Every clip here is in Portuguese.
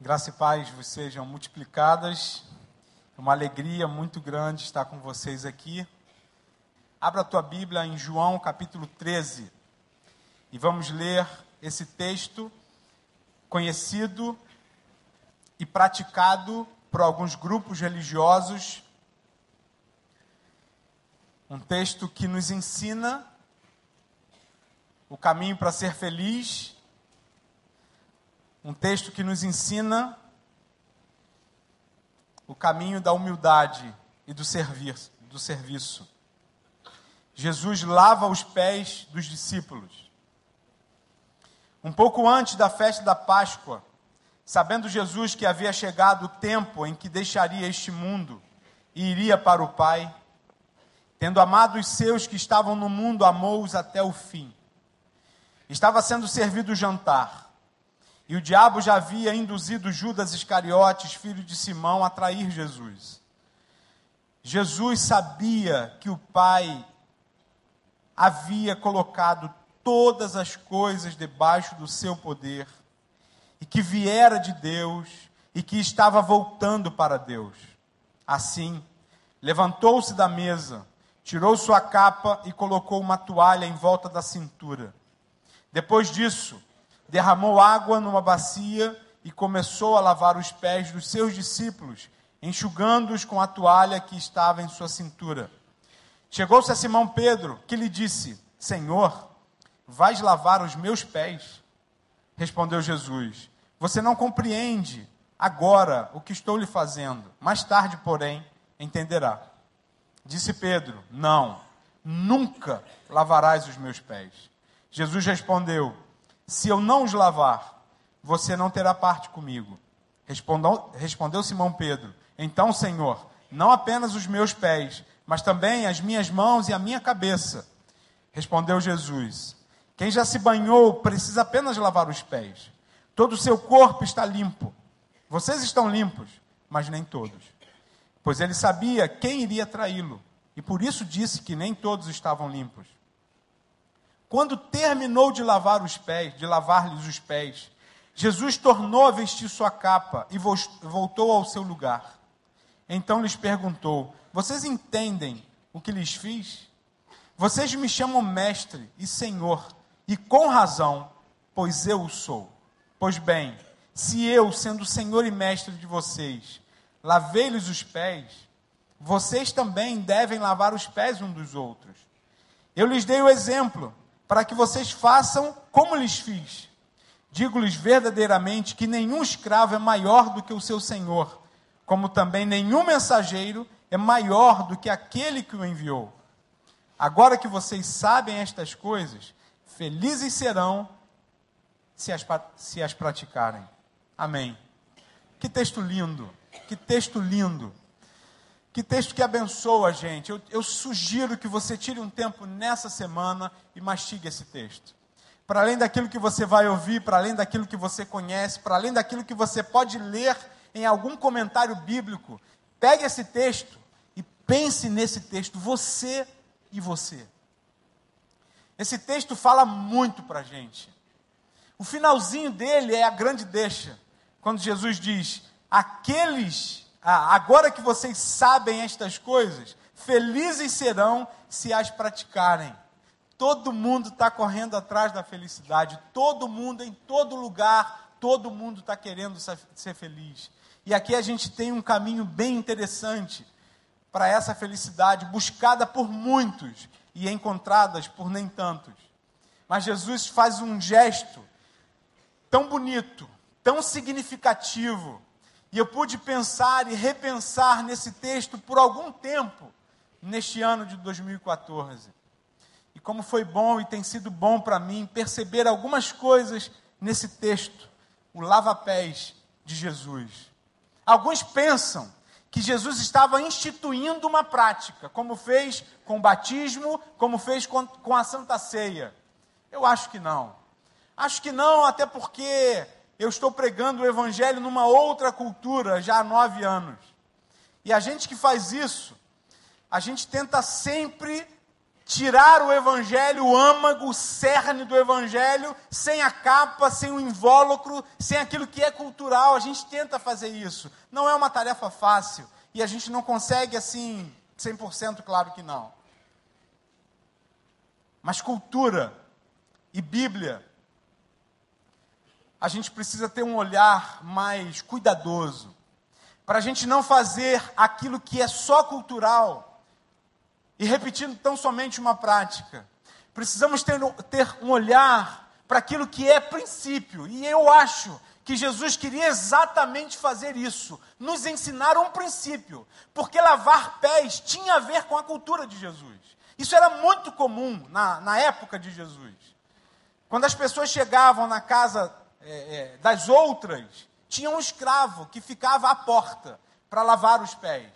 Graça e paz vos sejam multiplicadas. É uma alegria muito grande estar com vocês aqui. Abra a tua Bíblia em João capítulo 13 e vamos ler esse texto conhecido e praticado por alguns grupos religiosos. Um texto que nos ensina o caminho para ser feliz um texto que nos ensina o caminho da humildade e do serviço, do serviço. Jesus lava os pés dos discípulos. Um pouco antes da festa da Páscoa, sabendo Jesus que havia chegado o tempo em que deixaria este mundo e iria para o Pai, tendo amado os seus que estavam no mundo, amou-os até o fim. Estava sendo servido o jantar. E o diabo já havia induzido Judas Iscariotes, filho de Simão, a trair Jesus. Jesus sabia que o Pai havia colocado todas as coisas debaixo do seu poder, e que viera de Deus e que estava voltando para Deus. Assim, levantou-se da mesa, tirou sua capa e colocou uma toalha em volta da cintura. Depois disso, derramou água numa bacia e começou a lavar os pés dos seus discípulos, enxugando-os com a toalha que estava em sua cintura. Chegou-se a Simão Pedro, que lhe disse: Senhor, vais lavar os meus pés? Respondeu Jesus: Você não compreende agora o que estou lhe fazendo. Mais tarde, porém, entenderá. Disse Pedro: Não, nunca lavarás os meus pés. Jesus respondeu: se eu não os lavar, você não terá parte comigo. Respondeu, respondeu Simão Pedro: Então, Senhor, não apenas os meus pés, mas também as minhas mãos e a minha cabeça. Respondeu Jesus: Quem já se banhou precisa apenas lavar os pés. Todo o seu corpo está limpo. Vocês estão limpos, mas nem todos. Pois ele sabia quem iria traí-lo, e por isso disse que nem todos estavam limpos. Quando terminou de lavar os pés, de lavar-lhes os pés, Jesus tornou a vestir sua capa e voltou ao seu lugar. Então lhes perguntou: Vocês entendem o que lhes fiz? Vocês me chamam mestre e senhor, e com razão, pois eu o sou. Pois bem, se eu, sendo senhor e mestre de vocês, lavei-lhes os pés, vocês também devem lavar os pés um dos outros. Eu lhes dei o exemplo para que vocês façam como lhes fiz. Digo-lhes verdadeiramente que nenhum escravo é maior do que o seu senhor, como também nenhum mensageiro é maior do que aquele que o enviou. Agora que vocês sabem estas coisas, felizes serão se as, se as praticarem. Amém. Que texto lindo, que texto lindo. Que texto que abençoa a gente. Eu, eu, sugiro que você tire um tempo nessa semana e mastigue esse texto. Para além daquilo que você vai ouvir, para além daquilo que você conhece, para além daquilo que você pode ler em algum comentário bíblico, pegue esse texto e pense nesse texto, você e você. Esse texto fala muito para a gente. O finalzinho dele é a grande deixa, quando Jesus diz: Aqueles ah, agora que vocês sabem estas coisas, felizes serão se as praticarem. Todo mundo está correndo atrás da felicidade, todo mundo, em todo lugar, todo mundo está querendo ser feliz. E aqui a gente tem um caminho bem interessante para essa felicidade, buscada por muitos e encontradas por nem tantos. Mas Jesus faz um gesto tão bonito, tão significativo, e eu pude pensar e repensar nesse texto por algum tempo, neste ano de 2014. E como foi bom e tem sido bom para mim perceber algumas coisas nesse texto, o lava-pés de Jesus. Alguns pensam que Jesus estava instituindo uma prática, como fez com o batismo, como fez com a Santa Ceia. Eu acho que não. Acho que não, até porque eu estou pregando o Evangelho numa outra cultura já há nove anos. E a gente que faz isso, a gente tenta sempre tirar o evangelho, o âmago, o cerne do evangelho, sem a capa, sem o invólucro, sem aquilo que é cultural. A gente tenta fazer isso. Não é uma tarefa fácil e a gente não consegue assim 100%, claro que não. Mas cultura e Bíblia a gente precisa ter um olhar mais cuidadoso, para a gente não fazer aquilo que é só cultural e repetindo tão somente uma prática. Precisamos ter, ter um olhar para aquilo que é princípio, e eu acho que Jesus queria exatamente fazer isso, nos ensinar um princípio, porque lavar pés tinha a ver com a cultura de Jesus. Isso era muito comum na, na época de Jesus. Quando as pessoas chegavam na casa é, é, das outras, tinha um escravo que ficava à porta para lavar os pés.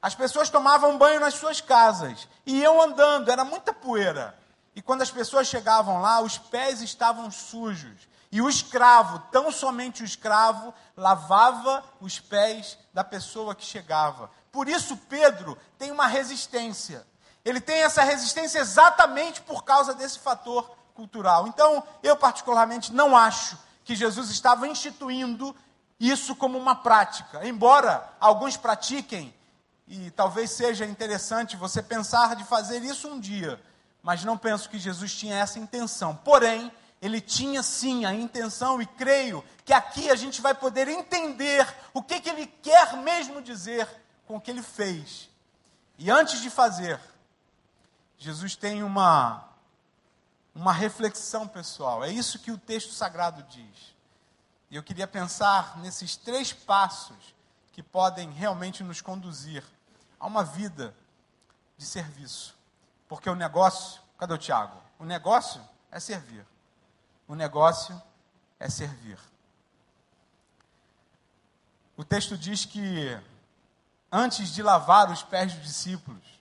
As pessoas tomavam banho nas suas casas e iam andando, era muita poeira. E quando as pessoas chegavam lá, os pés estavam sujos. E o escravo, tão somente o escravo, lavava os pés da pessoa que chegava. Por isso, Pedro tem uma resistência. Ele tem essa resistência exatamente por causa desse fator cultural. Então, eu particularmente não acho que Jesus estava instituindo isso como uma prática. Embora alguns pratiquem, e talvez seja interessante você pensar de fazer isso um dia, mas não penso que Jesus tinha essa intenção. Porém, ele tinha sim a intenção, e creio que aqui a gente vai poder entender o que, que ele quer mesmo dizer com o que ele fez. E antes de fazer, Jesus tem uma uma reflexão pessoal. É isso que o texto sagrado diz. E eu queria pensar nesses três passos que podem realmente nos conduzir a uma vida de serviço. Porque o negócio, cadê o Tiago? O negócio é servir. O negócio é servir. O texto diz que antes de lavar os pés dos discípulos,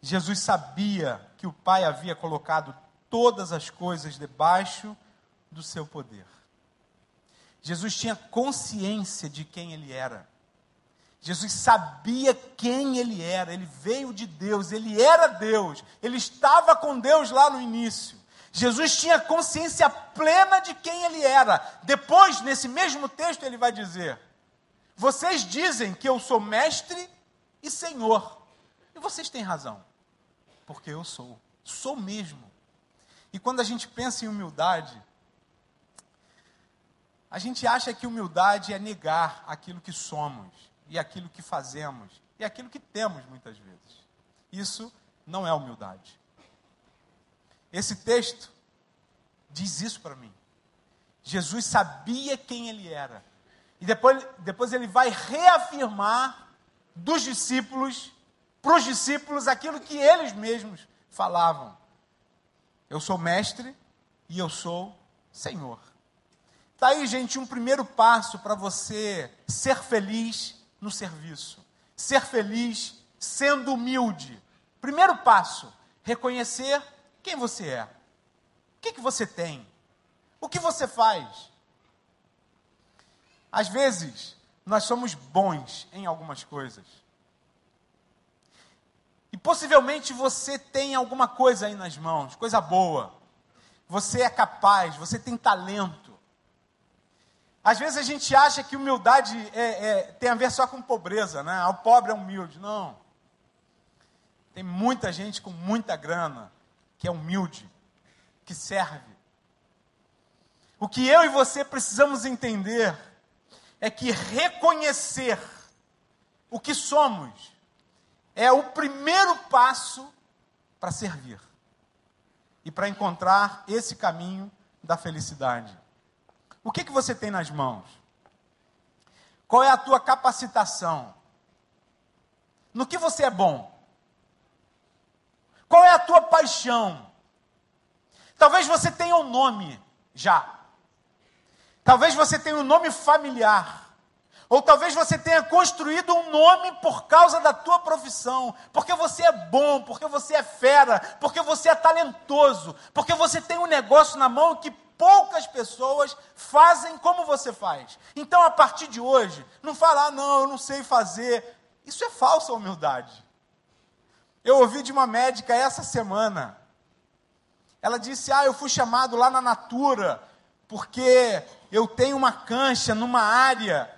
Jesus sabia que o Pai havia colocado todas as coisas debaixo do seu poder. Jesus tinha consciência de quem ele era. Jesus sabia quem ele era, ele veio de Deus, ele era Deus, ele estava com Deus lá no início. Jesus tinha consciência plena de quem ele era. Depois, nesse mesmo texto, ele vai dizer: Vocês dizem que eu sou mestre e senhor, e vocês têm razão porque eu sou. Sou mesmo. E quando a gente pensa em humildade, a gente acha que humildade é negar aquilo que somos, e aquilo que fazemos, e aquilo que temos muitas vezes. Isso não é humildade. Esse texto diz isso para mim. Jesus sabia quem ele era. E depois, depois ele vai reafirmar dos discípulos para os discípulos aquilo que eles mesmos falavam. Eu sou mestre e eu sou Senhor. Está aí, gente, um primeiro passo para você ser feliz no serviço. Ser feliz sendo humilde. Primeiro passo, reconhecer quem você é. O que, que você tem? O que você faz? Às vezes, nós somos bons em algumas coisas. E possivelmente você tem alguma coisa aí nas mãos, coisa boa. Você é capaz, você tem talento. Às vezes a gente acha que humildade é, é, tem a ver só com pobreza, né? Ah, o pobre é humilde. Não. Tem muita gente com muita grana que é humilde, que serve. O que eu e você precisamos entender é que reconhecer o que somos é o primeiro passo para servir e para encontrar esse caminho da felicidade. O que, que você tem nas mãos? Qual é a tua capacitação? No que você é bom? Qual é a tua paixão? Talvez você tenha um nome já. Talvez você tenha um nome familiar. Ou talvez você tenha construído um nome por causa da tua profissão, porque você é bom, porque você é fera, porque você é talentoso, porque você tem um negócio na mão que poucas pessoas fazem como você faz. Então, a partir de hoje, não fala, ah, não, eu não sei fazer. Isso é falsa humildade. Eu ouvi de uma médica essa semana. Ela disse: Ah, eu fui chamado lá na Natura, porque eu tenho uma cancha numa área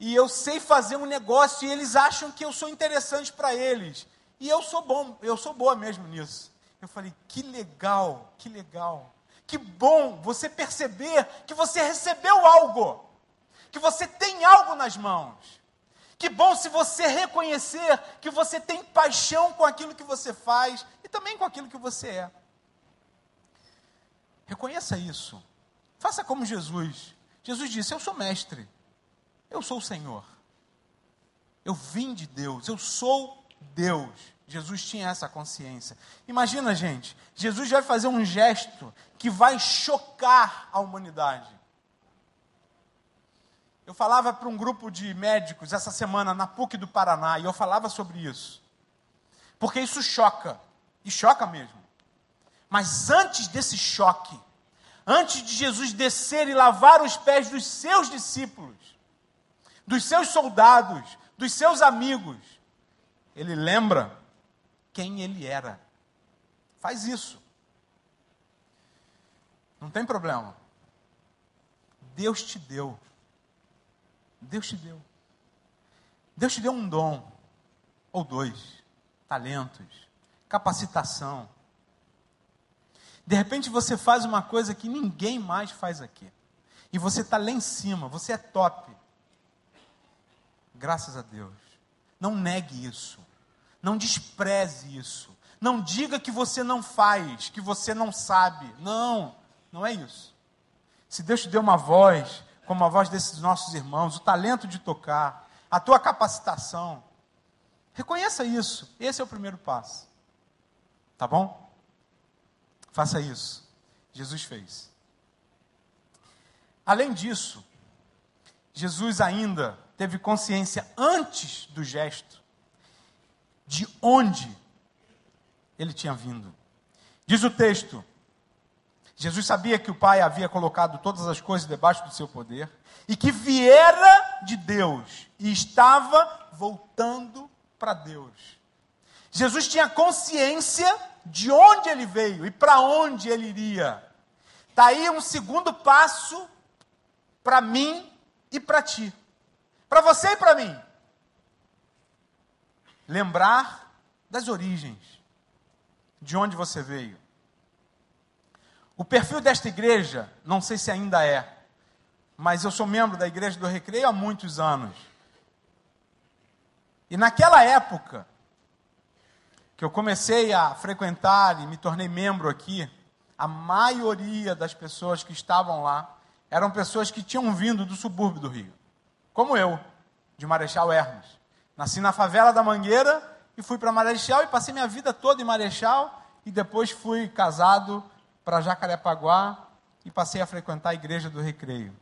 e eu sei fazer um negócio e eles acham que eu sou interessante para eles. E eu sou bom, eu sou boa mesmo nisso. Eu falei: Que legal, que legal. Que bom você perceber que você recebeu algo, que você tem algo nas mãos. Que bom se você reconhecer que você tem paixão com aquilo que você faz e também com aquilo que você é. Reconheça isso. Faça como Jesus. Jesus disse: Eu sou mestre. Eu sou o Senhor. Eu vim de Deus. Eu sou Deus. Jesus tinha essa consciência. Imagina, gente, Jesus vai fazer um gesto que vai chocar a humanidade. Eu falava para um grupo de médicos essa semana na PUC do Paraná e eu falava sobre isso. Porque isso choca, e choca mesmo. Mas antes desse choque, antes de Jesus descer e lavar os pés dos seus discípulos, dos seus soldados, dos seus amigos, ele lembra quem ele era. Faz isso. Não tem problema. Deus te deu. Deus te deu. Deus te deu um dom, ou dois, talentos, capacitação. De repente você faz uma coisa que ninguém mais faz aqui. E você está lá em cima, você é top. Graças a Deus. Não negue isso. Não despreze isso. Não diga que você não faz, que você não sabe. Não, não é isso. Se Deus te deu uma voz, como a voz desses nossos irmãos, o talento de tocar, a tua capacitação. Reconheça isso. Esse é o primeiro passo. Tá bom? Faça isso. Jesus fez. Além disso, Jesus ainda teve consciência antes do gesto de onde ele tinha vindo. Diz o texto: Jesus sabia que o Pai havia colocado todas as coisas debaixo do seu poder e que viera de Deus e estava voltando para Deus. Jesus tinha consciência de onde ele veio e para onde ele iria. Está aí um segundo passo para mim e para ti. Para você e para mim. Lembrar das origens, de onde você veio. O perfil desta igreja, não sei se ainda é, mas eu sou membro da Igreja do Recreio há muitos anos. E naquela época, que eu comecei a frequentar e me tornei membro aqui, a maioria das pessoas que estavam lá eram pessoas que tinham vindo do subúrbio do Rio, como eu, de Marechal Hermes. Nasci na favela da Mangueira e fui para Marechal e passei minha vida toda em Marechal e depois fui casado para Jacarepaguá e passei a frequentar a igreja do Recreio.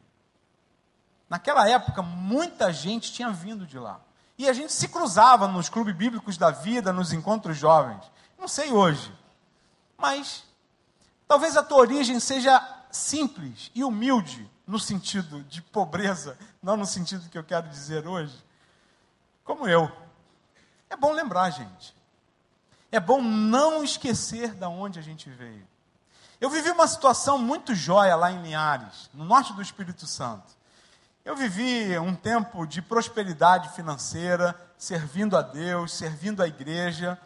Naquela época, muita gente tinha vindo de lá. E a gente se cruzava nos clubes bíblicos da vida, nos encontros jovens. Não sei hoje. Mas talvez a tua origem seja simples e humilde, no sentido de pobreza, não no sentido que eu quero dizer hoje. Como eu. É bom lembrar, gente. É bom não esquecer de onde a gente veio. Eu vivi uma situação muito jóia lá em Linhares, no norte do Espírito Santo. Eu vivi um tempo de prosperidade financeira, servindo a Deus, servindo a igreja.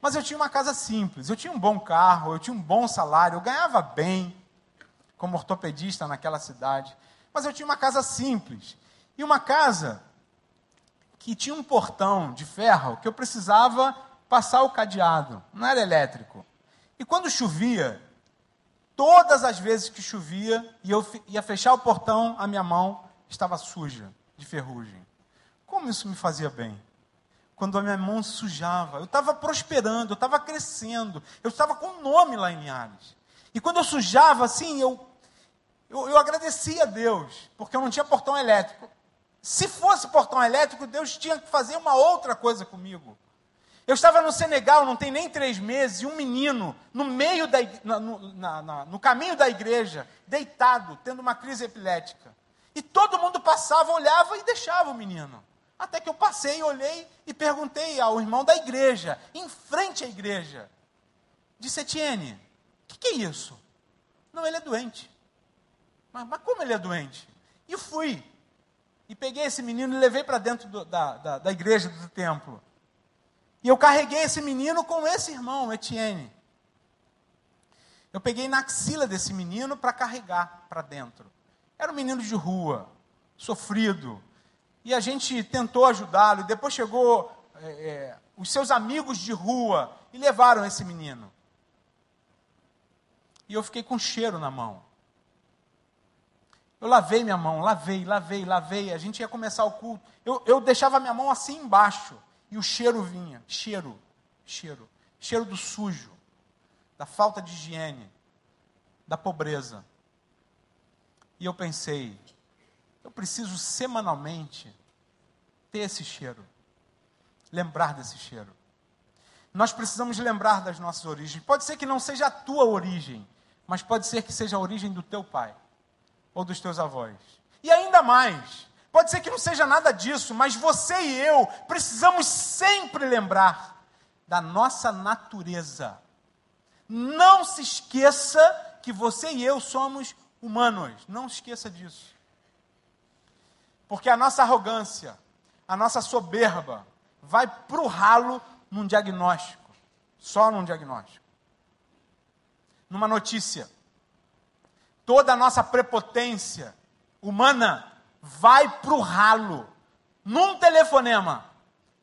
Mas eu tinha uma casa simples, eu tinha um bom carro, eu tinha um bom salário, eu ganhava bem como ortopedista naquela cidade. Mas eu tinha uma casa simples. E uma casa que tinha um portão de ferro que eu precisava passar o cadeado, não era elétrico. E quando chovia, Todas as vezes que chovia e eu ia fechar o portão, a minha mão estava suja de ferrugem. Como isso me fazia bem? Quando a minha mão sujava, eu estava prosperando, eu estava crescendo, eu estava com um nome lá em Linhares. E quando eu sujava assim, eu, eu, eu agradecia a Deus, porque eu não tinha portão elétrico. Se fosse portão elétrico, Deus tinha que fazer uma outra coisa comigo. Eu estava no Senegal, não tem nem três meses, e um menino, no meio da, no, na, na, no caminho da igreja, deitado, tendo uma crise epilética. E todo mundo passava, olhava e deixava o menino. Até que eu passei, olhei e perguntei ao irmão da igreja, em frente à igreja. Disse, Etienne, o que, que, é isso? Não, ele é doente. Mas, mas, como ele é doente? E fui. E peguei esse menino e levei para dentro do, da, da, da igreja, do templo. E eu carreguei esse menino com esse irmão, Etienne. Eu peguei na axila desse menino para carregar para dentro. Era um menino de rua, sofrido. E a gente tentou ajudá-lo. E depois chegou é, é, os seus amigos de rua e levaram esse menino. E eu fiquei com cheiro na mão. Eu lavei minha mão, lavei, lavei, lavei. A gente ia começar o culto. Eu, eu deixava minha mão assim embaixo. E o cheiro vinha. Cheiro, cheiro. Cheiro do sujo da falta de higiene, da pobreza. E eu pensei, eu preciso semanalmente ter esse cheiro, lembrar desse cheiro. Nós precisamos lembrar das nossas origens. Pode ser que não seja a tua origem, mas pode ser que seja a origem do teu pai ou dos teus avós. E ainda mais, pode ser que não seja nada disso, mas você e eu precisamos sempre lembrar da nossa natureza não se esqueça que você e eu somos humanos. Não se esqueça disso. Porque a nossa arrogância, a nossa soberba, vai para o ralo num diagnóstico. Só num diagnóstico. Numa notícia. Toda a nossa prepotência humana vai para o ralo. Num telefonema.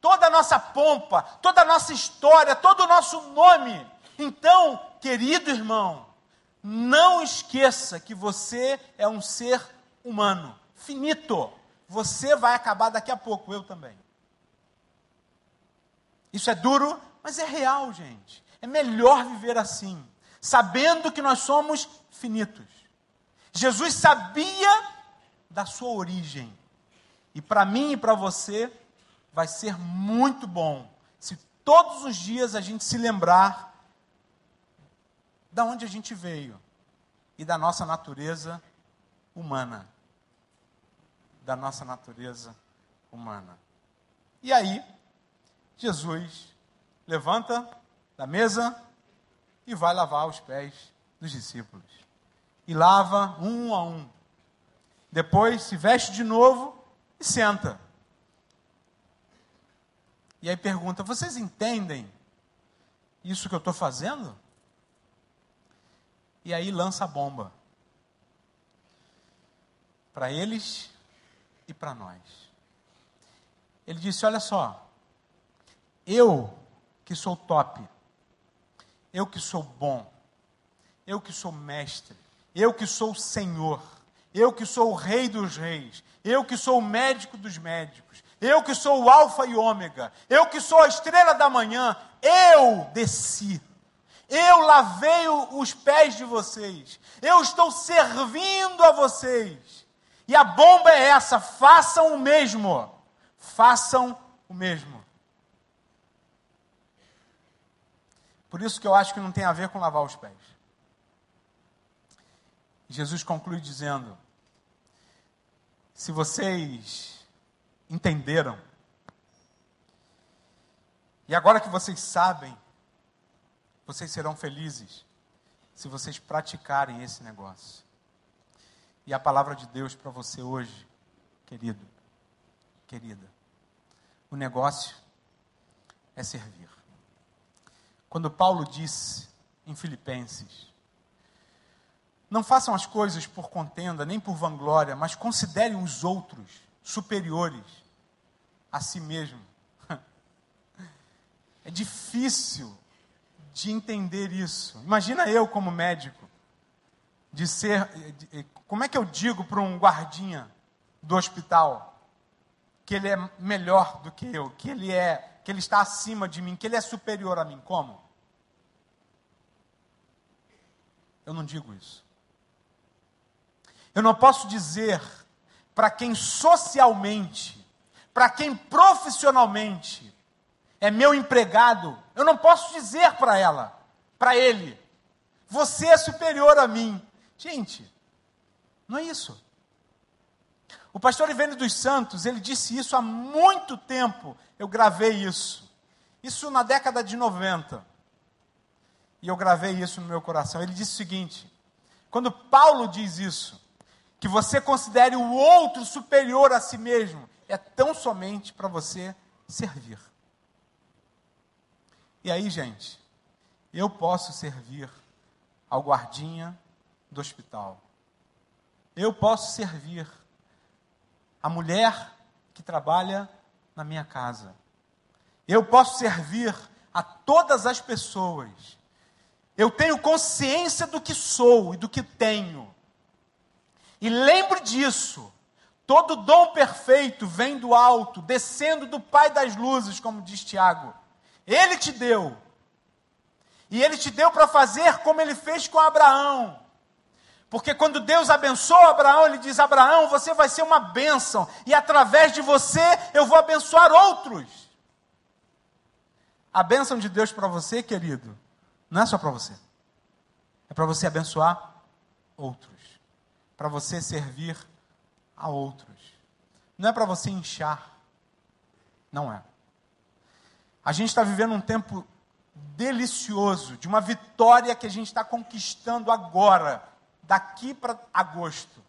Toda a nossa pompa, toda a nossa história, todo o nosso nome então, querido irmão, não esqueça que você é um ser humano, finito. Você vai acabar daqui a pouco, eu também. Isso é duro, mas é real, gente. É melhor viver assim, sabendo que nós somos finitos. Jesus sabia da sua origem. E para mim e para você, vai ser muito bom se todos os dias a gente se lembrar da onde a gente veio e da nossa natureza humana. Da nossa natureza humana. E aí, Jesus levanta da mesa e vai lavar os pés dos discípulos. E lava um a um. Depois se veste de novo e senta. E aí pergunta: vocês entendem isso que eu estou fazendo? e aí lança a bomba. Para eles e para nós. Ele disse: Olha só, eu que sou top, eu que sou bom, eu que sou mestre, eu que sou Senhor, eu que sou o Rei dos Reis, eu que sou o médico dos médicos, eu que sou o Alfa e Ômega, eu que sou a estrela da manhã, eu desci eu lavei os pés de vocês. Eu estou servindo a vocês. E a bomba é essa: façam o mesmo. Façam o mesmo. Por isso que eu acho que não tem a ver com lavar os pés. Jesus conclui dizendo: se vocês entenderam, e agora que vocês sabem vocês serão felizes se vocês praticarem esse negócio. E a palavra de Deus para você hoje, querido, querida, o negócio é servir. Quando Paulo disse em Filipenses: Não façam as coisas por contenda, nem por vanglória, mas considerem os outros superiores a si mesmo. É difícil de entender isso. Imagina eu como médico, de ser, como é que eu digo para um guardinha do hospital que ele é melhor do que eu, que ele é, que ele está acima de mim, que ele é superior a mim? Como? Eu não digo isso. Eu não posso dizer para quem socialmente, para quem profissionalmente é meu empregado, eu não posso dizer para ela, para ele, você é superior a mim. Gente, não é isso. O pastor Ivênio dos Santos, ele disse isso há muito tempo. Eu gravei isso. Isso na década de 90. E eu gravei isso no meu coração. Ele disse o seguinte: quando Paulo diz isso, que você considere o outro superior a si mesmo, é tão somente para você servir. E aí, gente, eu posso servir ao guardinha do hospital. Eu posso servir a mulher que trabalha na minha casa. Eu posso servir a todas as pessoas. Eu tenho consciência do que sou e do que tenho. E lembre disso. Todo dom perfeito vem do alto, descendo do Pai das luzes, como diz Tiago. Ele te deu. E ele te deu para fazer como ele fez com Abraão. Porque quando Deus abençoa Abraão, ele diz: Abraão, você vai ser uma bênção, e através de você eu vou abençoar outros. A bênção de Deus para você, querido, não é só para você, é para você abençoar outros, para você servir a outros, não é para você inchar, não é. A gente está vivendo um tempo delicioso, de uma vitória que a gente está conquistando agora daqui para agosto.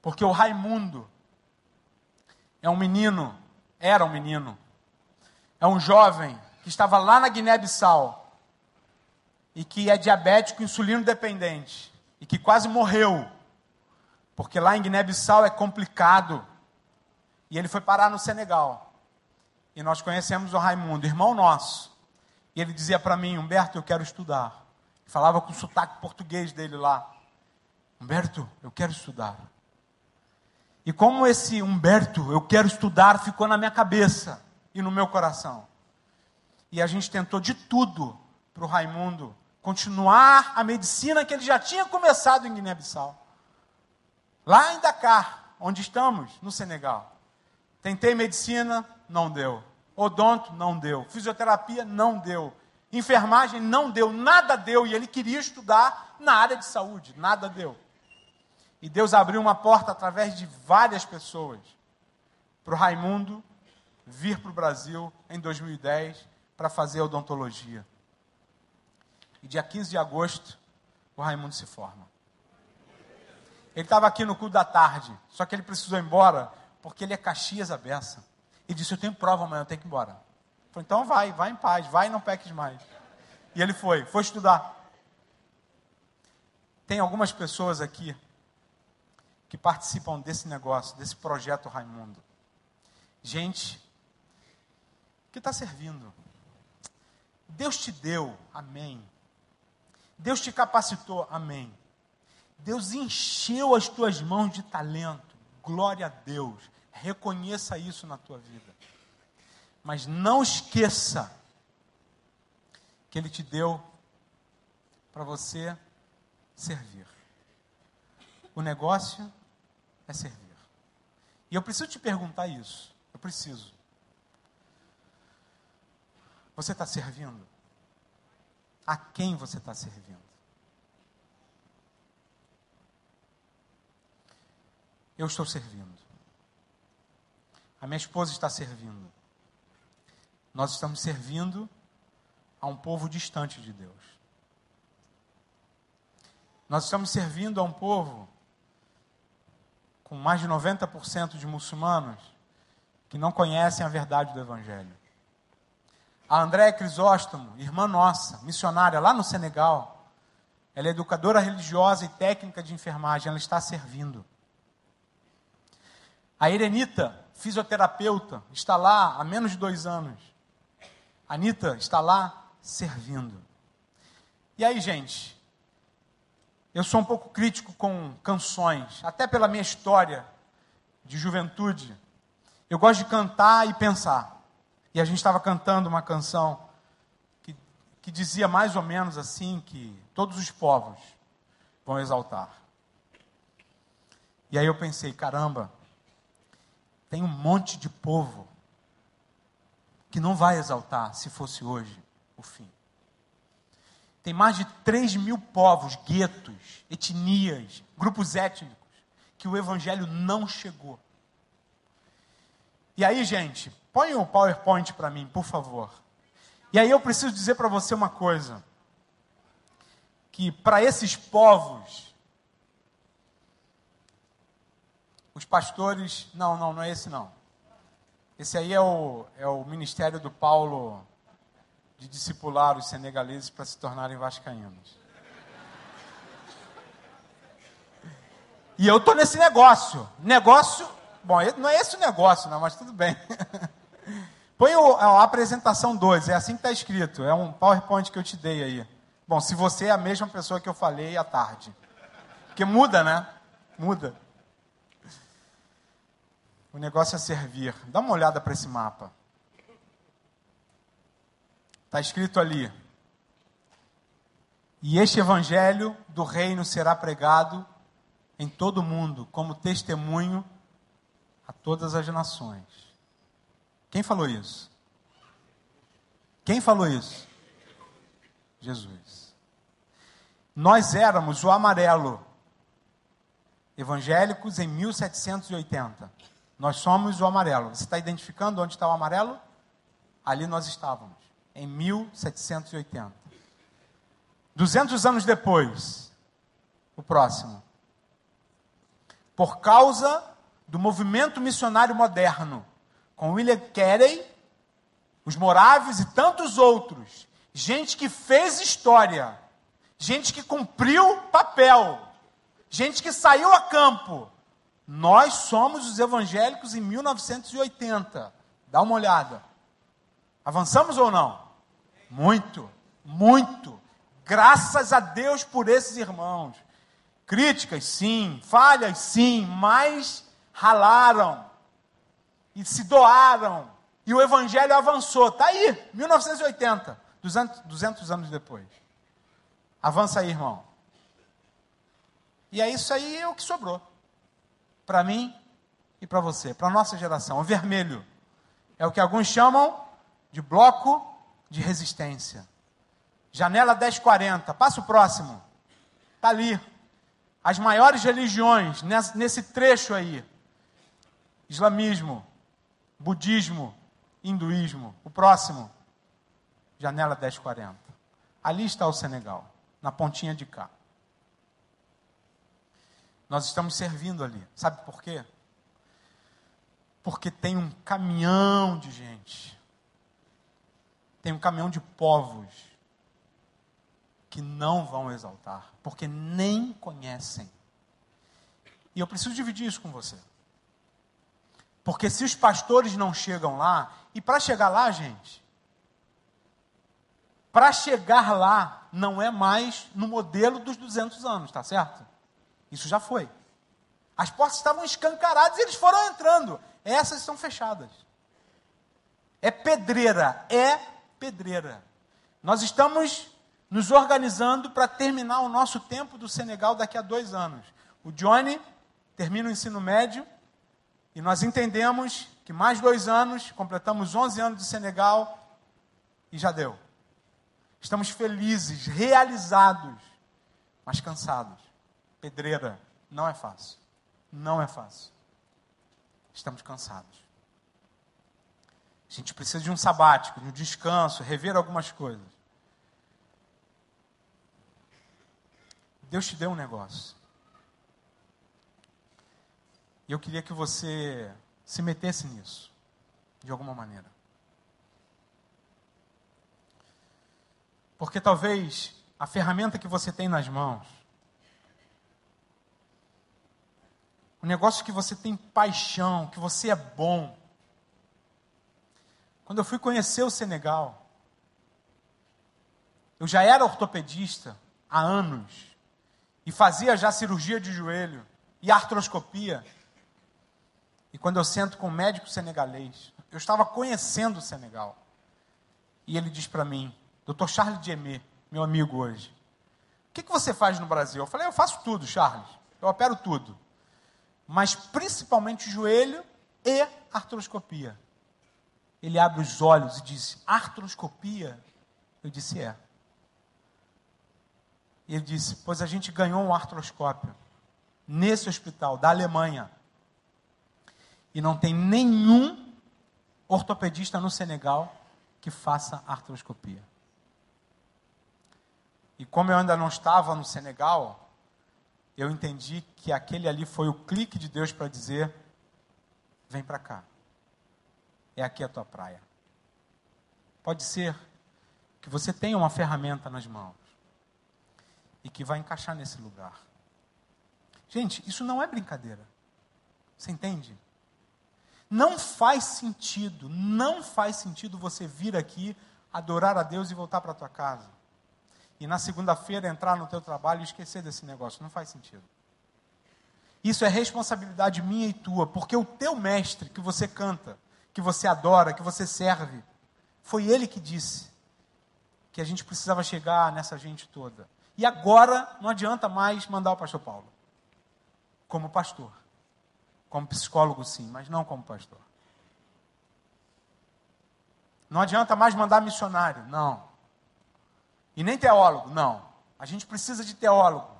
Porque o Raimundo é um menino, era um menino, é um jovem que estava lá na Guiné-Bissau e que é diabético insulino dependente e que quase morreu, porque lá em Guiné-Bissau é complicado. E ele foi parar no Senegal. E nós conhecemos o Raimundo, irmão nosso. E ele dizia para mim: Humberto, eu quero estudar. Falava com o sotaque português dele lá. Humberto, eu quero estudar. E como esse Humberto, eu quero estudar, ficou na minha cabeça e no meu coração. E a gente tentou de tudo para o Raimundo continuar a medicina que ele já tinha começado em Guiné-Bissau. Lá em Dakar, onde estamos, no Senegal. Tentei medicina, não deu. Odonto, não deu. Fisioterapia, não deu. Enfermagem não deu, nada deu, e ele queria estudar na área de saúde, nada deu. E Deus abriu uma porta através de várias pessoas para o Raimundo vir para o Brasil em 2010 para fazer odontologia. E dia 15 de agosto, o Raimundo se forma. Ele estava aqui no culto da tarde, só que ele precisou ir embora porque ele é Caxias a beça. E disse: Eu tenho prova amanhã, eu tenho que ir embora. Falei, então vai, vai em paz, vai e não peques mais. E ele foi, foi estudar. Tem algumas pessoas aqui que participam desse negócio, desse projeto Raimundo. Gente que está servindo. Deus te deu, amém. Deus te capacitou, amém. Deus encheu as tuas mãos de talento, glória a Deus. Reconheça isso na tua vida. Mas não esqueça que Ele te deu para você servir. O negócio é servir. E eu preciso te perguntar isso. Eu preciso. Você está servindo? A quem você está servindo? Eu estou servindo. A minha esposa está servindo. Nós estamos servindo a um povo distante de Deus. Nós estamos servindo a um povo com mais de 90% de muçulmanos que não conhecem a verdade do Evangelho. A Andréa Crisóstomo, irmã nossa, missionária lá no Senegal, ela é educadora religiosa e técnica de enfermagem, ela está servindo. A Erenita, fisioterapeuta, está lá há menos de dois anos. Anitta está lá servindo. E aí, gente, eu sou um pouco crítico com canções, até pela minha história de juventude. Eu gosto de cantar e pensar. E a gente estava cantando uma canção que, que dizia mais ou menos assim que todos os povos vão exaltar. E aí eu pensei, caramba, tem um monte de povo que não vai exaltar se fosse hoje o fim. Tem mais de 3 mil povos, guetos, etnias, grupos étnicos, que que o evangelho não chegou. E aí, gente, põe o PowerPoint para mim, por favor. E aí eu preciso dizer para você uma coisa: que para esses povos, os pastores. Não, não, não é esse não. Esse aí é o, é o ministério do Paulo de discipular os senegaleses para se tornarem vascaínos. E eu estou nesse negócio. Negócio. Bom, não é esse o negócio, não, mas tudo bem. Põe a apresentação 2, é assim que está escrito. É um PowerPoint que eu te dei aí. Bom, se você é a mesma pessoa que eu falei à tarde. Porque muda, né? Muda. O negócio é servir. Dá uma olhada para esse mapa. Está escrito ali. E este evangelho do reino será pregado em todo o mundo como testemunho a todas as nações. Quem falou isso? Quem falou isso? Jesus. Nós éramos o amarelo evangélicos em 1780. Nós somos o amarelo. Você está identificando onde está o amarelo? Ali nós estávamos, em 1780. 200 anos depois, o próximo por causa do movimento missionário moderno, com William Carey, os Moráveis e tantos outros, gente que fez história, gente que cumpriu papel, gente que saiu a campo. Nós somos os evangélicos em 1980. Dá uma olhada. Avançamos ou não? Muito, muito. Graças a Deus por esses irmãos. Críticas, sim. Falhas, sim. Mas ralaram. E se doaram. E o evangelho avançou. Está aí, 1980. 200, 200 anos depois. Avança aí, irmão. E é isso aí é o que sobrou. Para mim e para você, para a nossa geração. O vermelho é o que alguns chamam de bloco de resistência. Janela 1040. Passa o próximo. Está ali as maiores religiões nesse trecho aí: islamismo, budismo, hinduísmo. O próximo, janela 1040. Ali está o Senegal, na pontinha de cá. Nós estamos servindo ali. Sabe por quê? Porque tem um caminhão de gente. Tem um caminhão de povos que não vão exaltar, porque nem conhecem. E eu preciso dividir isso com você. Porque se os pastores não chegam lá, e para chegar lá, gente, para chegar lá não é mais no modelo dos 200 anos, tá certo? Isso já foi. As portas estavam escancaradas e eles foram entrando. Essas estão fechadas. É pedreira, é pedreira. Nós estamos nos organizando para terminar o nosso tempo do Senegal daqui a dois anos. O Johnny termina o ensino médio e nós entendemos que mais dois anos, completamos 11 anos de Senegal e já deu. Estamos felizes, realizados, mas cansados. Pedreira, não é fácil. Não é fácil. Estamos cansados. A gente precisa de um sabático, de um descanso, rever algumas coisas. Deus te deu um negócio. E eu queria que você se metesse nisso, de alguma maneira. Porque talvez a ferramenta que você tem nas mãos, o negócio que você tem paixão, que você é bom. Quando eu fui conhecer o Senegal, eu já era ortopedista há anos e fazia já cirurgia de joelho e artroscopia. E quando eu sento com um médico senegalês, eu estava conhecendo o Senegal. E ele diz para mim, Dr. Charles Diemer, meu amigo hoje, o que, que você faz no Brasil? Eu falei, eu faço tudo, Charles. Eu opero tudo. Mas principalmente joelho e artroscopia. Ele abre os olhos e diz, artroscopia? Eu disse, é. E ele disse: Pois a gente ganhou um artroscópio. nesse hospital da Alemanha. E não tem nenhum ortopedista no Senegal que faça artroscopia. E como eu ainda não estava no Senegal, eu entendi que aquele ali foi o clique de Deus para dizer: vem para cá. É aqui a tua praia. Pode ser que você tenha uma ferramenta nas mãos e que vai encaixar nesse lugar. Gente, isso não é brincadeira. Você entende? Não faz sentido, não faz sentido você vir aqui adorar a Deus e voltar para a tua casa. E na segunda-feira entrar no teu trabalho e esquecer desse negócio. Não faz sentido. Isso é responsabilidade minha e tua, porque o teu mestre que você canta, que você adora, que você serve, foi ele que disse que a gente precisava chegar nessa gente toda. E agora não adianta mais mandar o pastor Paulo como pastor. Como psicólogo, sim, mas não como pastor. Não adianta mais mandar missionário, não. E nem teólogo, não. A gente precisa de teólogo.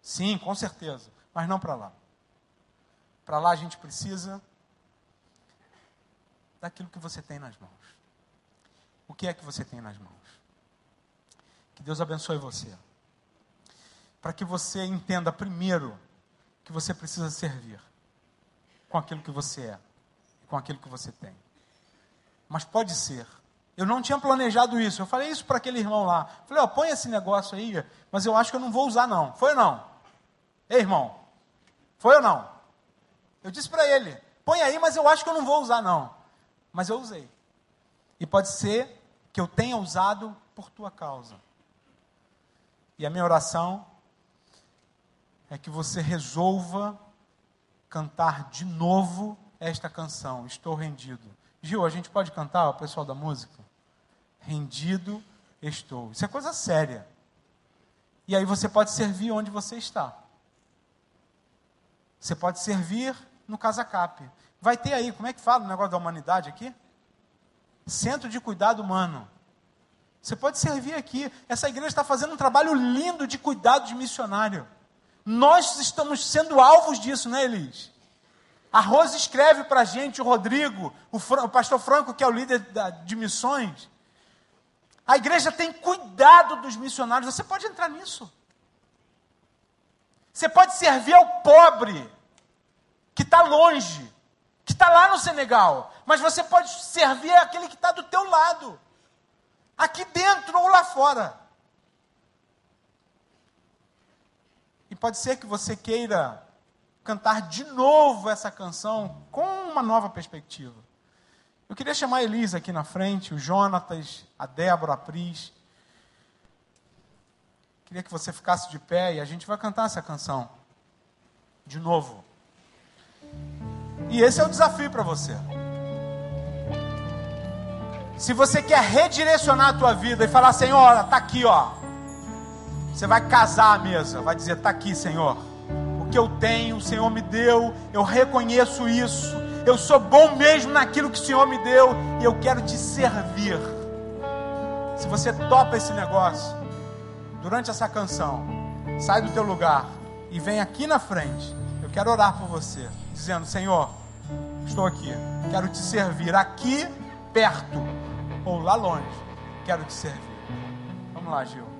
Sim, com certeza, mas não para lá. Para lá a gente precisa daquilo que você tem nas mãos. O que é que você tem nas mãos? Que Deus abençoe você. Para que você entenda primeiro que você precisa servir com aquilo que você é, com aquilo que você tem. Mas pode ser. Eu não tinha planejado isso. Eu falei isso para aquele irmão lá. Falei, ó, põe esse negócio aí, mas eu acho que eu não vou usar não. Foi ou não? Ei, irmão. Foi ou não? Eu disse para ele, põe aí, mas eu acho que eu não vou usar não. Mas eu usei. E pode ser que eu tenha usado por tua causa. E a minha oração é que você resolva cantar de novo esta canção, Estou Rendido. Gil, a gente pode cantar, o pessoal da música? Rendido estou. Isso é coisa séria. E aí você pode servir onde você está. Você pode servir no Casacap. Vai ter aí, como é que fala o negócio da humanidade aqui? Centro de Cuidado Humano. Você pode servir aqui. Essa igreja está fazendo um trabalho lindo de cuidado de missionário. Nós estamos sendo alvos disso, né, Elis? A Rose escreve para a gente, o Rodrigo, o, o, pastor Franco, que é o líder da, de missões. A igreja tem cuidado dos missionários. Você pode entrar nisso. Você pode servir ao pobre, que está longe, que está lá no Senegal. Mas você pode servir aquele que está do teu lado, aqui dentro ou lá fora. E pode ser que você queira cantar de novo essa canção com uma nova perspectiva. Eu queria chamar a Elisa aqui na frente, o Jonatas, a Débora, a Pris. Queria que você ficasse de pé e a gente vai cantar essa canção de novo. E esse é o desafio para você. Se você quer redirecionar a tua vida e falar, Senhor, está aqui, ó. Você vai casar a mesa, vai dizer: está aqui, Senhor. O que eu tenho, o Senhor me deu, eu reconheço isso. Eu sou bom mesmo naquilo que o Senhor me deu e eu quero te servir. Se você topa esse negócio, durante essa canção, sai do teu lugar e vem aqui na frente. Eu quero orar por você, dizendo: Senhor, estou aqui, quero te servir aqui perto ou lá longe, quero te servir. Vamos lá, Gil.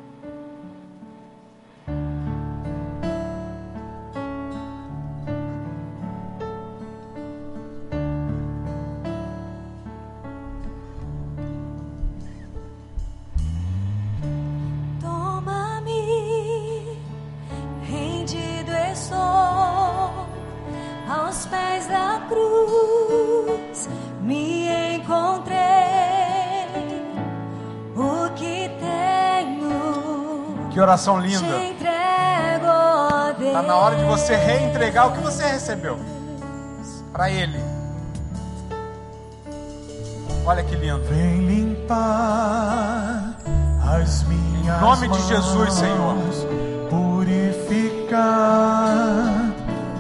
Oração linda. Está na hora de você reentregar o que você recebeu para Ele. Olha que lindo. Vem limpar as minhas Em nome de Jesus, Senhor. Purificar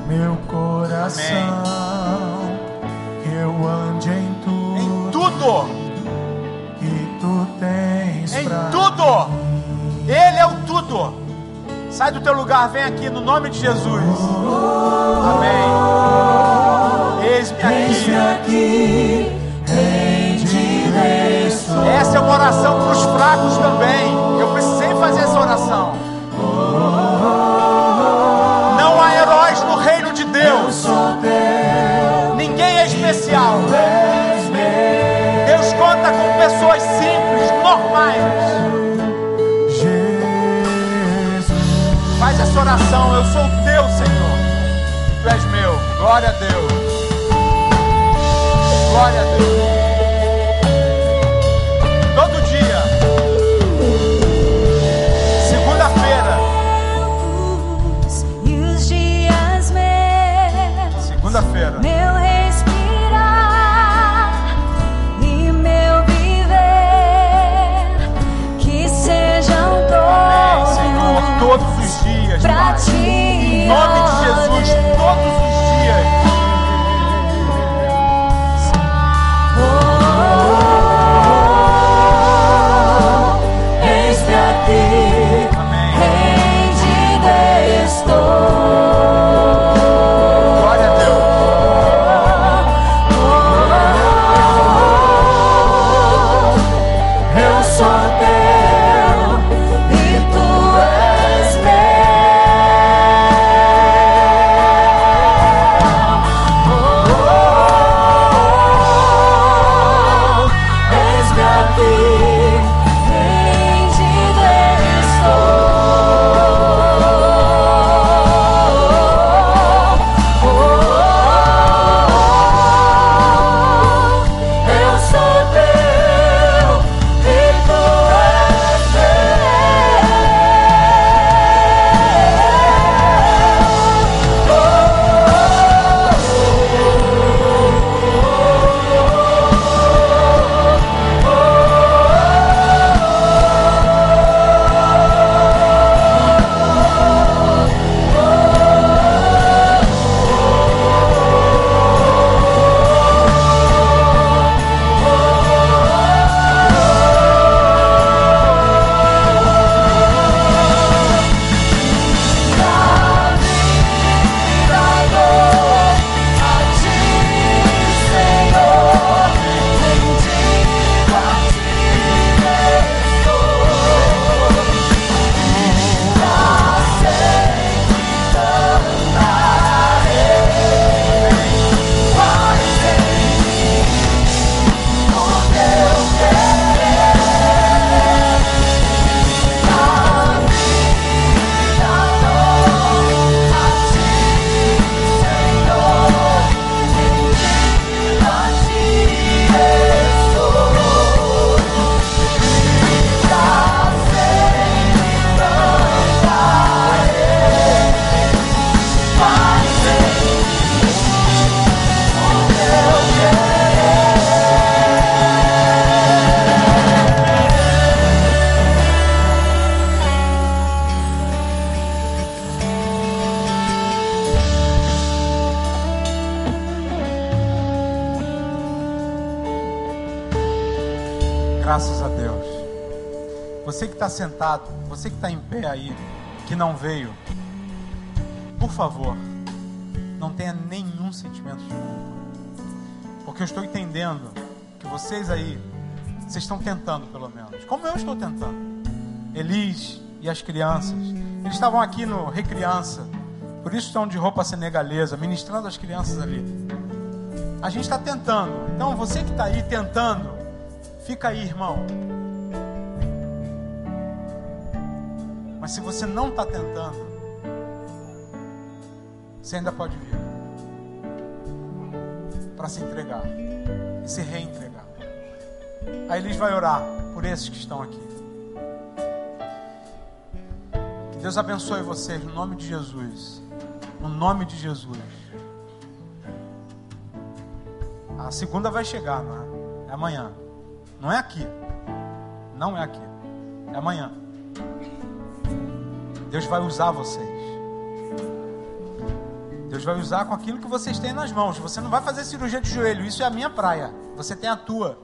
meu coração. Amém. Sai do teu lugar, vem aqui no nome de Jesus. Amém. Eis-me aqui. Essa é uma oração para os fracos também. Eu precisei fazer essa oração. Não há heróis no reino de Eu Deus. Ninguém é especial. Deus conta com pessoas simples, normais. Essa oração. Eu sou teu, Senhor. Tu és meu. Glória a Deus. Glória a Deus. Graças a Deus. Você que está sentado, você que está em pé aí, que não veio, por favor, não tenha nenhum sentimento de culpa. Porque eu estou entendendo que vocês aí, vocês estão tentando pelo menos. Como eu estou tentando. Elis e as crianças, eles estavam aqui no Recriança, por isso estão de roupa senegalesa, ministrando as crianças ali. A gente está tentando. Então você que está aí tentando, fica aí, irmão. Mas se você não está tentando, você ainda pode vir para se entregar e se reentregar. Aí Elis vai orar por esses que estão aqui. Que Deus abençoe vocês no nome de Jesus. No nome de Jesus. A segunda vai chegar, não é? É amanhã. Não é aqui. Não é aqui. É amanhã. Deus vai usar vocês. Deus vai usar com aquilo que vocês têm nas mãos. Você não vai fazer cirurgia de joelho. Isso é a minha praia. Você tem a tua.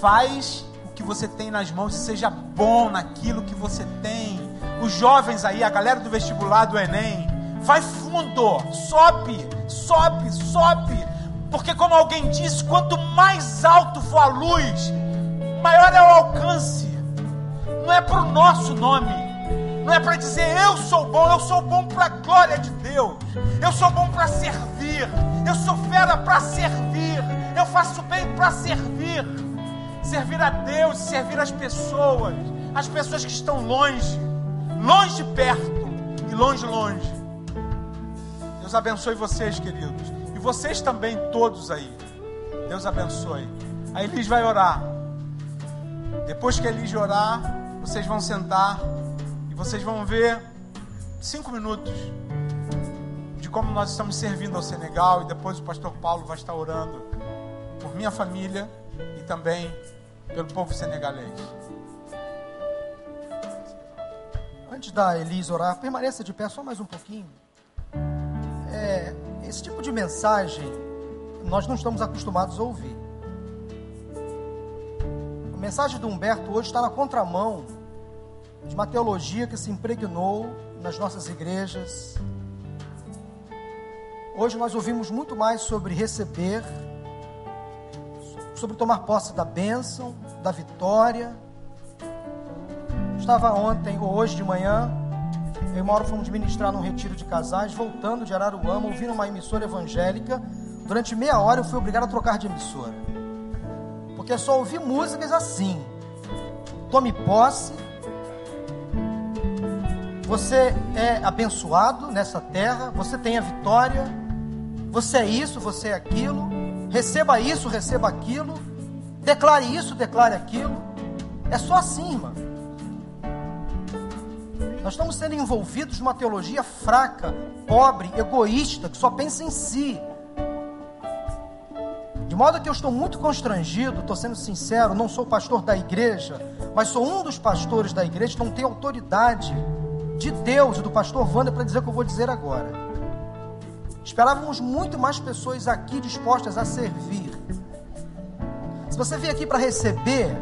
Faz o que você tem nas mãos e seja bom naquilo que você tem. os jovens aí, a galera do vestibular do Enem, vai fundo, sobe, sobe, sobe. Porque, como alguém disse, quanto mais alto for a luz, maior é o alcance. Não é para o nosso nome, não é para dizer eu sou bom, eu sou bom para a glória de Deus, eu sou bom para servir, eu sou fera para servir, eu faço bem para servir, servir a Deus, servir as pessoas, as pessoas que estão longe, longe de perto e longe, longe. Deus abençoe vocês, queridos, vocês também, todos aí. Deus abençoe. A Elis vai orar. Depois que a Elis orar, vocês vão sentar e vocês vão ver cinco minutos de como nós estamos servindo ao Senegal e depois o pastor Paulo vai estar orando por minha família e também pelo povo senegalês. Antes da Elis orar, permaneça de pé só mais um pouquinho. É, esse tipo de mensagem nós não estamos acostumados a ouvir. A mensagem do Humberto hoje está na contramão de uma teologia que se impregnou nas nossas igrejas. Hoje nós ouvimos muito mais sobre receber, sobre tomar posse da bênção, da vitória. Estava ontem ou hoje de manhã, eu e Mauro fomos ministrar num retiro de casais, voltando de Araruama, ouvindo uma emissora evangélica. Durante meia hora eu fui obrigado a trocar de emissora. Porque só ouvi músicas assim. Tome posse, você é abençoado nessa terra, você tem a vitória, você é isso, você é aquilo, receba isso, receba aquilo, declare isso, declare aquilo. É só assim, irmão. Nós estamos sendo envolvidos numa teologia fraca, pobre, egoísta, que só pensa em si. De modo que eu estou muito constrangido, estou sendo sincero, não sou pastor da igreja, mas sou um dos pastores da igreja, não tenho autoridade de Deus e do pastor Wander para dizer o que eu vou dizer agora. Esperávamos muito mais pessoas aqui dispostas a servir. Se você veio aqui para receber,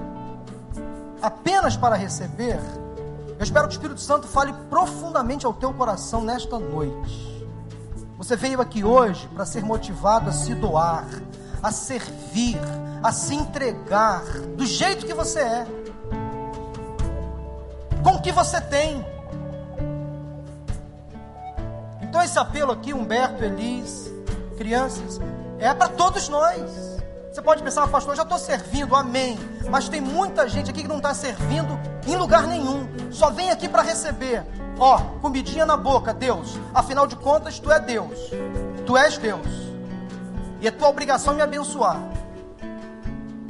apenas para receber, eu espero que o Espírito Santo fale profundamente ao teu coração nesta noite. Você veio aqui hoje para ser motivado a se doar, a servir, a se entregar do jeito que você é, com o que você tem. Então esse apelo aqui, Humberto, Elis, crianças, é para todos nós. Você pode pensar, pastor, já estou servindo, amém. Mas tem muita gente aqui que não está servindo em lugar nenhum. Só vem aqui para receber. Ó, comidinha na boca, Deus. Afinal de contas, tu é Deus. Tu és Deus. E é tua obrigação me abençoar.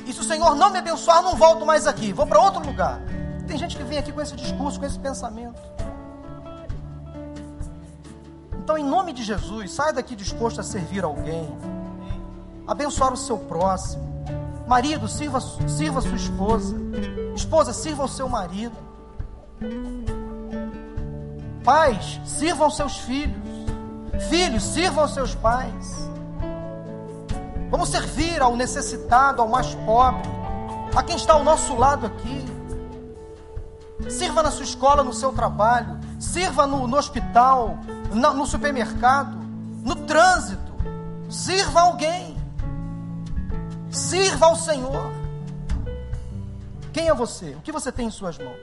E se o Senhor não me abençoar, não volto mais aqui. Vou para outro lugar. Tem gente que vem aqui com esse discurso, com esse pensamento. Então, em nome de Jesus, saia daqui disposto a servir alguém, abençoar o seu próximo. Marido, sirva, sirva sua esposa. Esposa, sirva o seu marido. Pais, sirvam seus filhos. Filhos, sirvam seus pais. Vamos servir ao necessitado, ao mais pobre, a quem está ao nosso lado aqui. Sirva na sua escola, no seu trabalho. Sirva no, no hospital, no, no supermercado, no trânsito. Sirva alguém. Sirva ao Senhor. Quem é você? O que você tem em suas mãos?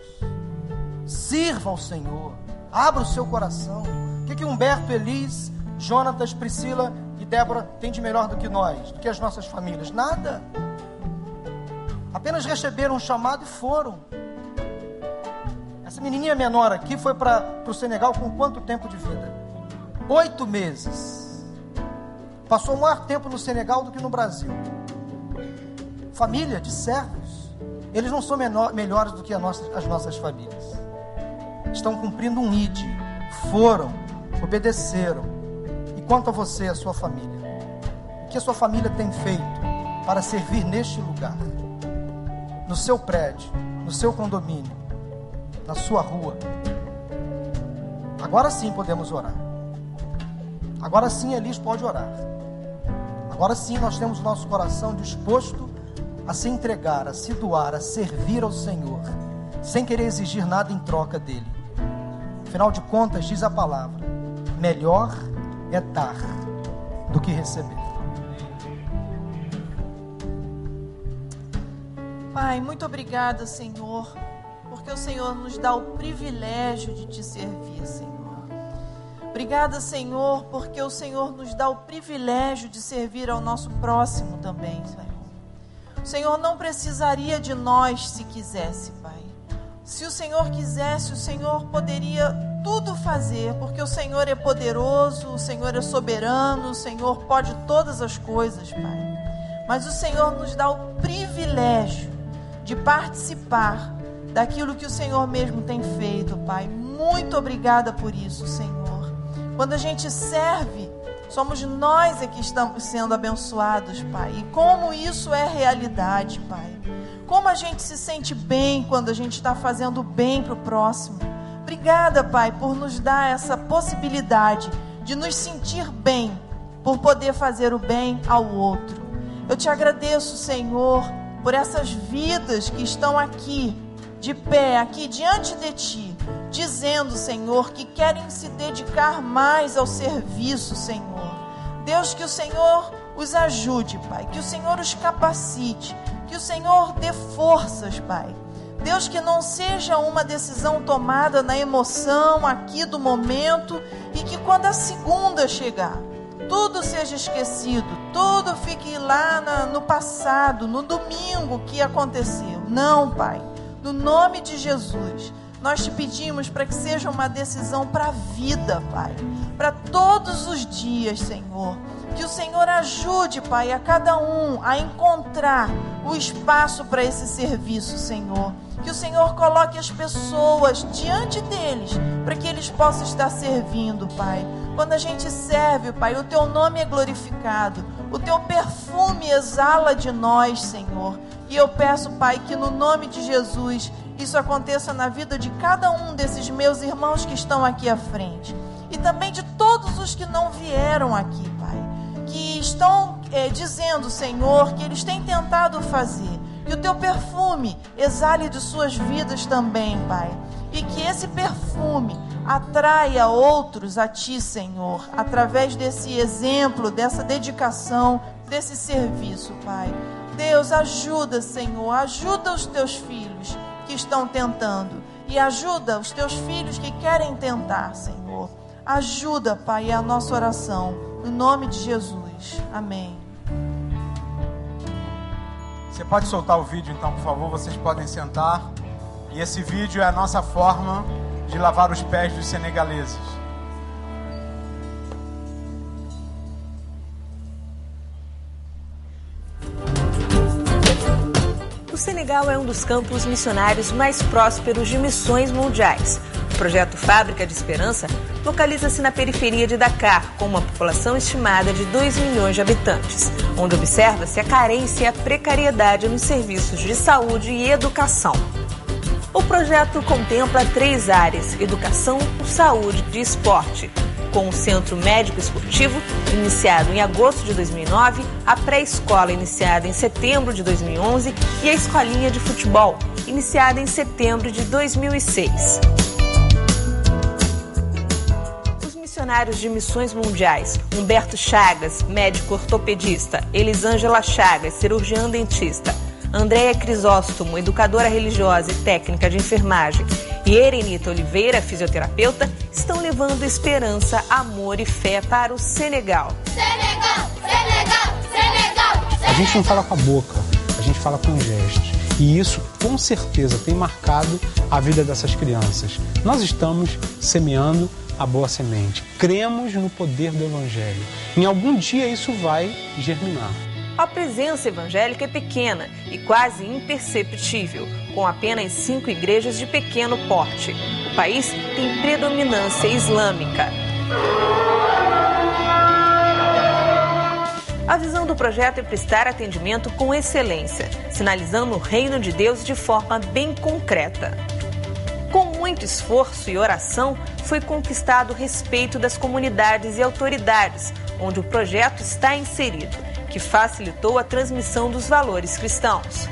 Sirva ao Senhor. Abra o seu coração. O que, que Humberto, Elis, Jonatas, Priscila e Débora têm de melhor do que nós, do que as nossas famílias? Nada. Apenas receberam um chamado e foram. Essa menininha menor aqui foi para o Senegal com quanto tempo de vida? Oito meses. Passou maior tempo no Senegal do que no Brasil. Família de servos, eles não são menor, melhores do que nossa, as nossas famílias. Estão cumprindo um ID. Foram, obedeceram. E quanto a você e a sua família? O que a sua família tem feito para servir neste lugar? No seu prédio, no seu condomínio, na sua rua. Agora sim podemos orar. Agora sim Elis pode orar. Agora sim nós temos o nosso coração disposto a se entregar, a se doar, a servir ao Senhor, sem querer exigir nada em troca dele. Afinal de contas, diz a palavra: melhor é dar do que receber. Pai, muito obrigada, Senhor, porque o Senhor nos dá o privilégio de te servir, Senhor. Obrigada, Senhor, porque o Senhor nos dá o privilégio de servir ao nosso próximo também, Senhor. O Senhor não precisaria de nós se quisesse, Pai. Se o Senhor quisesse, o Senhor poderia tudo fazer, porque o Senhor é poderoso, o Senhor é soberano, o Senhor pode todas as coisas, Pai. Mas o Senhor nos dá o privilégio de participar daquilo que o Senhor mesmo tem feito, Pai. Muito obrigada por isso, Senhor. Quando a gente serve, somos nós é que estamos sendo abençoados, Pai. E como isso é realidade, Pai. Como a gente se sente bem quando a gente está fazendo bem para o próximo. Obrigada, Pai, por nos dar essa possibilidade de nos sentir bem, por poder fazer o bem ao outro. Eu te agradeço, Senhor, por essas vidas que estão aqui, de pé, aqui diante de Ti, dizendo, Senhor, que querem se dedicar mais ao serviço, Senhor. Deus, que o Senhor os ajude, Pai, que o Senhor os capacite, que o Senhor dê forças, Pai. Deus, que não seja uma decisão tomada na emoção aqui do momento e que quando a segunda chegar, tudo seja esquecido, tudo fique lá na, no passado, no domingo que aconteceu. Não, Pai. No nome de Jesus, nós te pedimos para que seja uma decisão para a vida, Pai. Para todos os dias, Senhor. Que o Senhor ajude, Pai, a cada um a encontrar o espaço para esse serviço, Senhor. Que o Senhor coloque as pessoas diante deles, para que eles possam estar servindo, Pai. Quando a gente serve, Pai, o teu nome é glorificado, o teu perfume exala de nós, Senhor. E eu peço, Pai, que no nome de Jesus isso aconteça na vida de cada um desses meus irmãos que estão aqui à frente. E também de todos os que não vieram aqui, Pai. Que estão é, dizendo, Senhor, que eles têm tentado fazer. Que o teu perfume exale de suas vidas também, Pai. E que esse perfume atraia outros a ti, Senhor, através desse exemplo, dessa dedicação, desse serviço, Pai. Deus, ajuda, Senhor, ajuda os teus filhos estão tentando e ajuda os teus filhos que querem tentar, Senhor. Ajuda, Pai, é a nossa oração. No nome de Jesus. Amém. Você pode soltar o vídeo, então, por favor? Vocês podem sentar. E esse vídeo é a nossa forma de lavar os pés dos senegaleses. Senegal é um dos campos missionários mais prósperos de missões mundiais. O projeto Fábrica de Esperança localiza-se na periferia de Dakar, com uma população estimada de 2 milhões de habitantes, onde observa-se a carência e a precariedade nos serviços de saúde e educação. O projeto contempla três áreas: educação, saúde e esporte. Com o Centro Médico Esportivo, iniciado em agosto de 2009, a pré-escola, iniciada em setembro de 2011, e a escolinha de futebol, iniciada em setembro de 2006. Os missionários de missões mundiais, Humberto Chagas, médico ortopedista, Elisângela Chagas, cirurgiã dentista, Andréia Crisóstomo, educadora religiosa e técnica de enfermagem, e Erenita Oliveira, fisioterapeuta, estão levando esperança, amor e fé para o Senegal. Senegal, Senegal, Senegal, A gente não fala com a boca, a gente fala com gestos. E isso, com certeza, tem marcado a vida dessas crianças. Nós estamos semeando a boa semente. Cremos no poder do Evangelho. Em algum dia isso vai germinar. A presença evangélica é pequena e quase imperceptível, com apenas cinco igrejas de pequeno porte. O país tem predominância islâmica. A visão do projeto é prestar atendimento com excelência, sinalizando o reino de Deus de forma bem concreta. Com muito esforço e oração, foi conquistado o respeito das comunidades e autoridades onde o projeto está inserido, que facilitou a transmissão dos valores cristãos.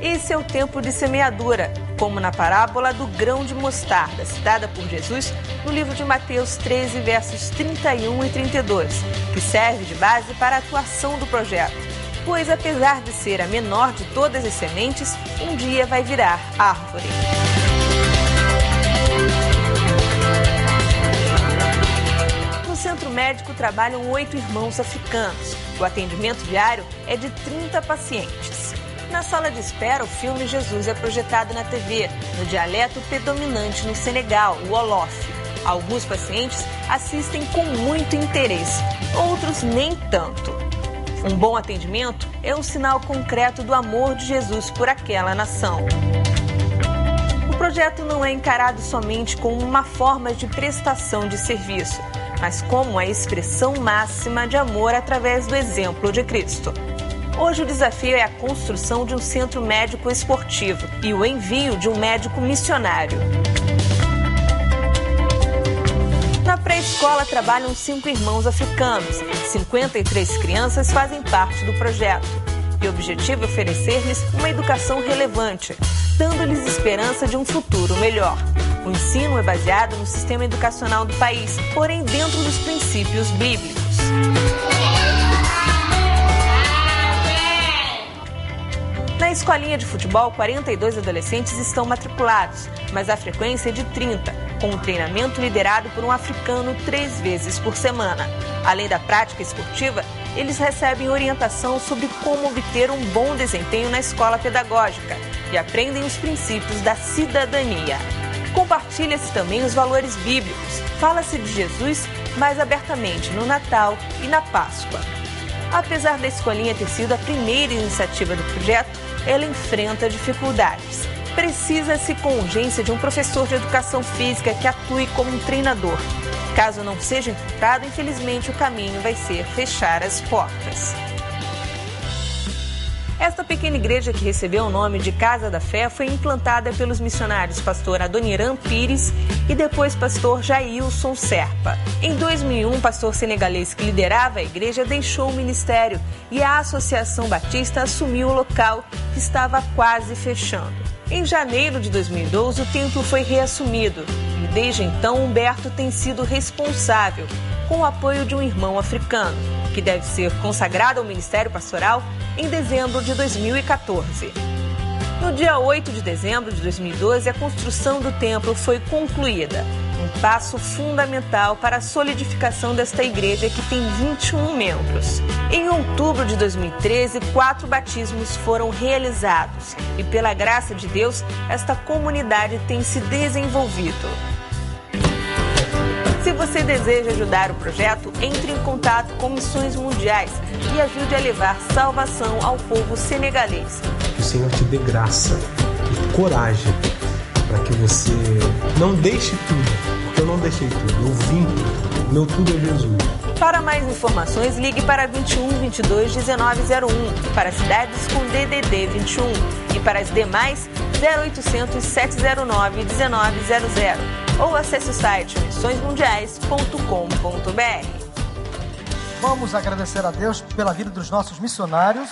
Esse é o tempo de semeadura, como na parábola do grão de mostarda, citada por Jesus no livro de Mateus 13, versos 31 e 32, que serve de base para a atuação do projeto. Pois, apesar de ser a menor de todas as sementes, um dia vai virar árvore. No centro médico trabalham oito irmãos africanos. O atendimento diário é de 30 pacientes. Na sala de espera, o filme Jesus é projetado na TV, no dialeto predominante no Senegal, o Wolof. Alguns pacientes assistem com muito interesse, outros nem tanto. Um bom atendimento é um sinal concreto do amor de Jesus por aquela nação. O projeto não é encarado somente como uma forma de prestação de serviço, mas como a expressão máxima de amor através do exemplo de Cristo. Hoje o desafio é a construção de um centro médico esportivo e o envio de um médico missionário. Na pré-escola trabalham cinco irmãos africanos. 53 crianças fazem parte do projeto. E o objetivo é oferecer-lhes uma educação relevante, dando-lhes esperança de um futuro melhor. O ensino é baseado no sistema educacional do país, porém dentro dos princípios bíblicos. Na escolinha de futebol, 42 adolescentes estão matriculados, mas a frequência é de 30, com um treinamento liderado por um africano três vezes por semana. Além da prática esportiva, eles recebem orientação sobre como obter um bom desempenho na escola pedagógica e aprendem os princípios da cidadania. Compartilha-se também os valores bíblicos. Fala-se de Jesus mais abertamente no Natal e na Páscoa. Apesar da escolinha ter sido a primeira iniciativa do projeto, ela enfrenta dificuldades. Precisa-se com urgência de um professor de educação física que atue como um treinador. Caso não seja encontrado, infelizmente o caminho vai ser fechar as portas. Pequena igreja que recebeu o nome de Casa da Fé foi implantada pelos missionários pastor Adoniran Pires e depois pastor Jailson Serpa. Em 2001, o pastor senegalês que liderava a igreja deixou o ministério e a Associação Batista assumiu o local que estava quase fechando. Em janeiro de 2012, o templo foi reassumido e desde então Humberto tem sido responsável, com o apoio de um irmão africano, que deve ser consagrado ao ministério pastoral em dezembro de 2014. No dia 8 de dezembro de 2012, a construção do templo foi concluída, um passo fundamental para a solidificação desta igreja que tem 21 membros. Em outubro de 2013, quatro batismos foram realizados e, pela graça de Deus, esta comunidade tem se desenvolvido. Você deseja ajudar o projeto, entre em contato com Missões Mundiais e ajude a levar salvação ao povo senegalês. Que o Senhor te dê graça e coragem para que você não deixe tudo, porque eu não deixei tudo, eu vim. Meu tudo é Jesus. Para mais informações, ligue para 21 22 1901 para cidades com DDD 21 e para as demais 0800 709 1900 ou acesse o site missõesmundiais.com.br. Vamos agradecer a Deus pela vida dos nossos missionários.